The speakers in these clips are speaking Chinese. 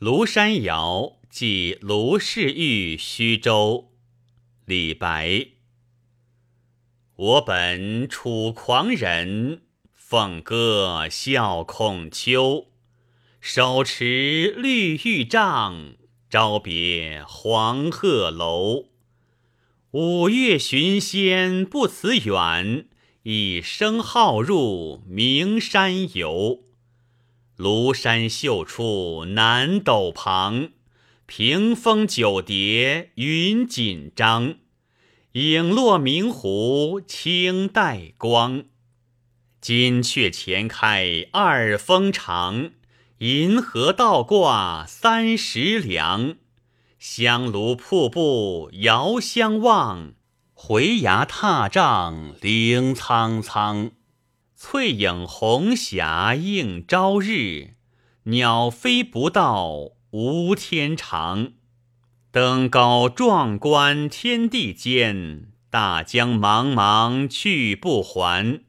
庐山谣即卢氏玉虚州。李白。我本楚狂人，凤歌笑孔丘。手持绿玉杖，朝别黄鹤楼。五岳寻仙不辞远，一生好入名山游。庐山秀出南斗旁，屏风九叠云锦张。影落明湖青带光，金阙前开二峰长，银河倒挂三十梁。香炉瀑布遥相望，回崖踏嶂凌苍苍。翠影红霞映朝日，鸟飞不到无天长。登高壮观天地间，大江茫茫去不还。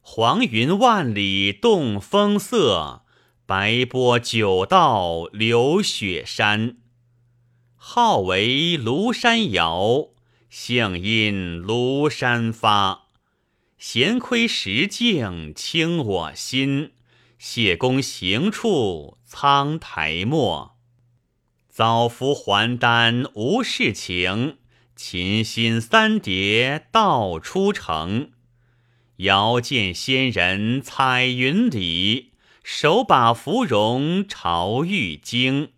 黄云万里动风色，白波九道流雪山。号为庐山谣，兴因庐山发。闲窥石镜清我心，谢公行处苍苔没。早服还丹无事情，琴心三叠道出城。遥见仙人彩云里，手把芙蓉朝玉京。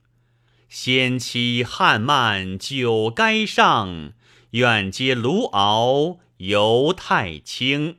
仙妻汉漫酒该上，愿接卢敖犹太清。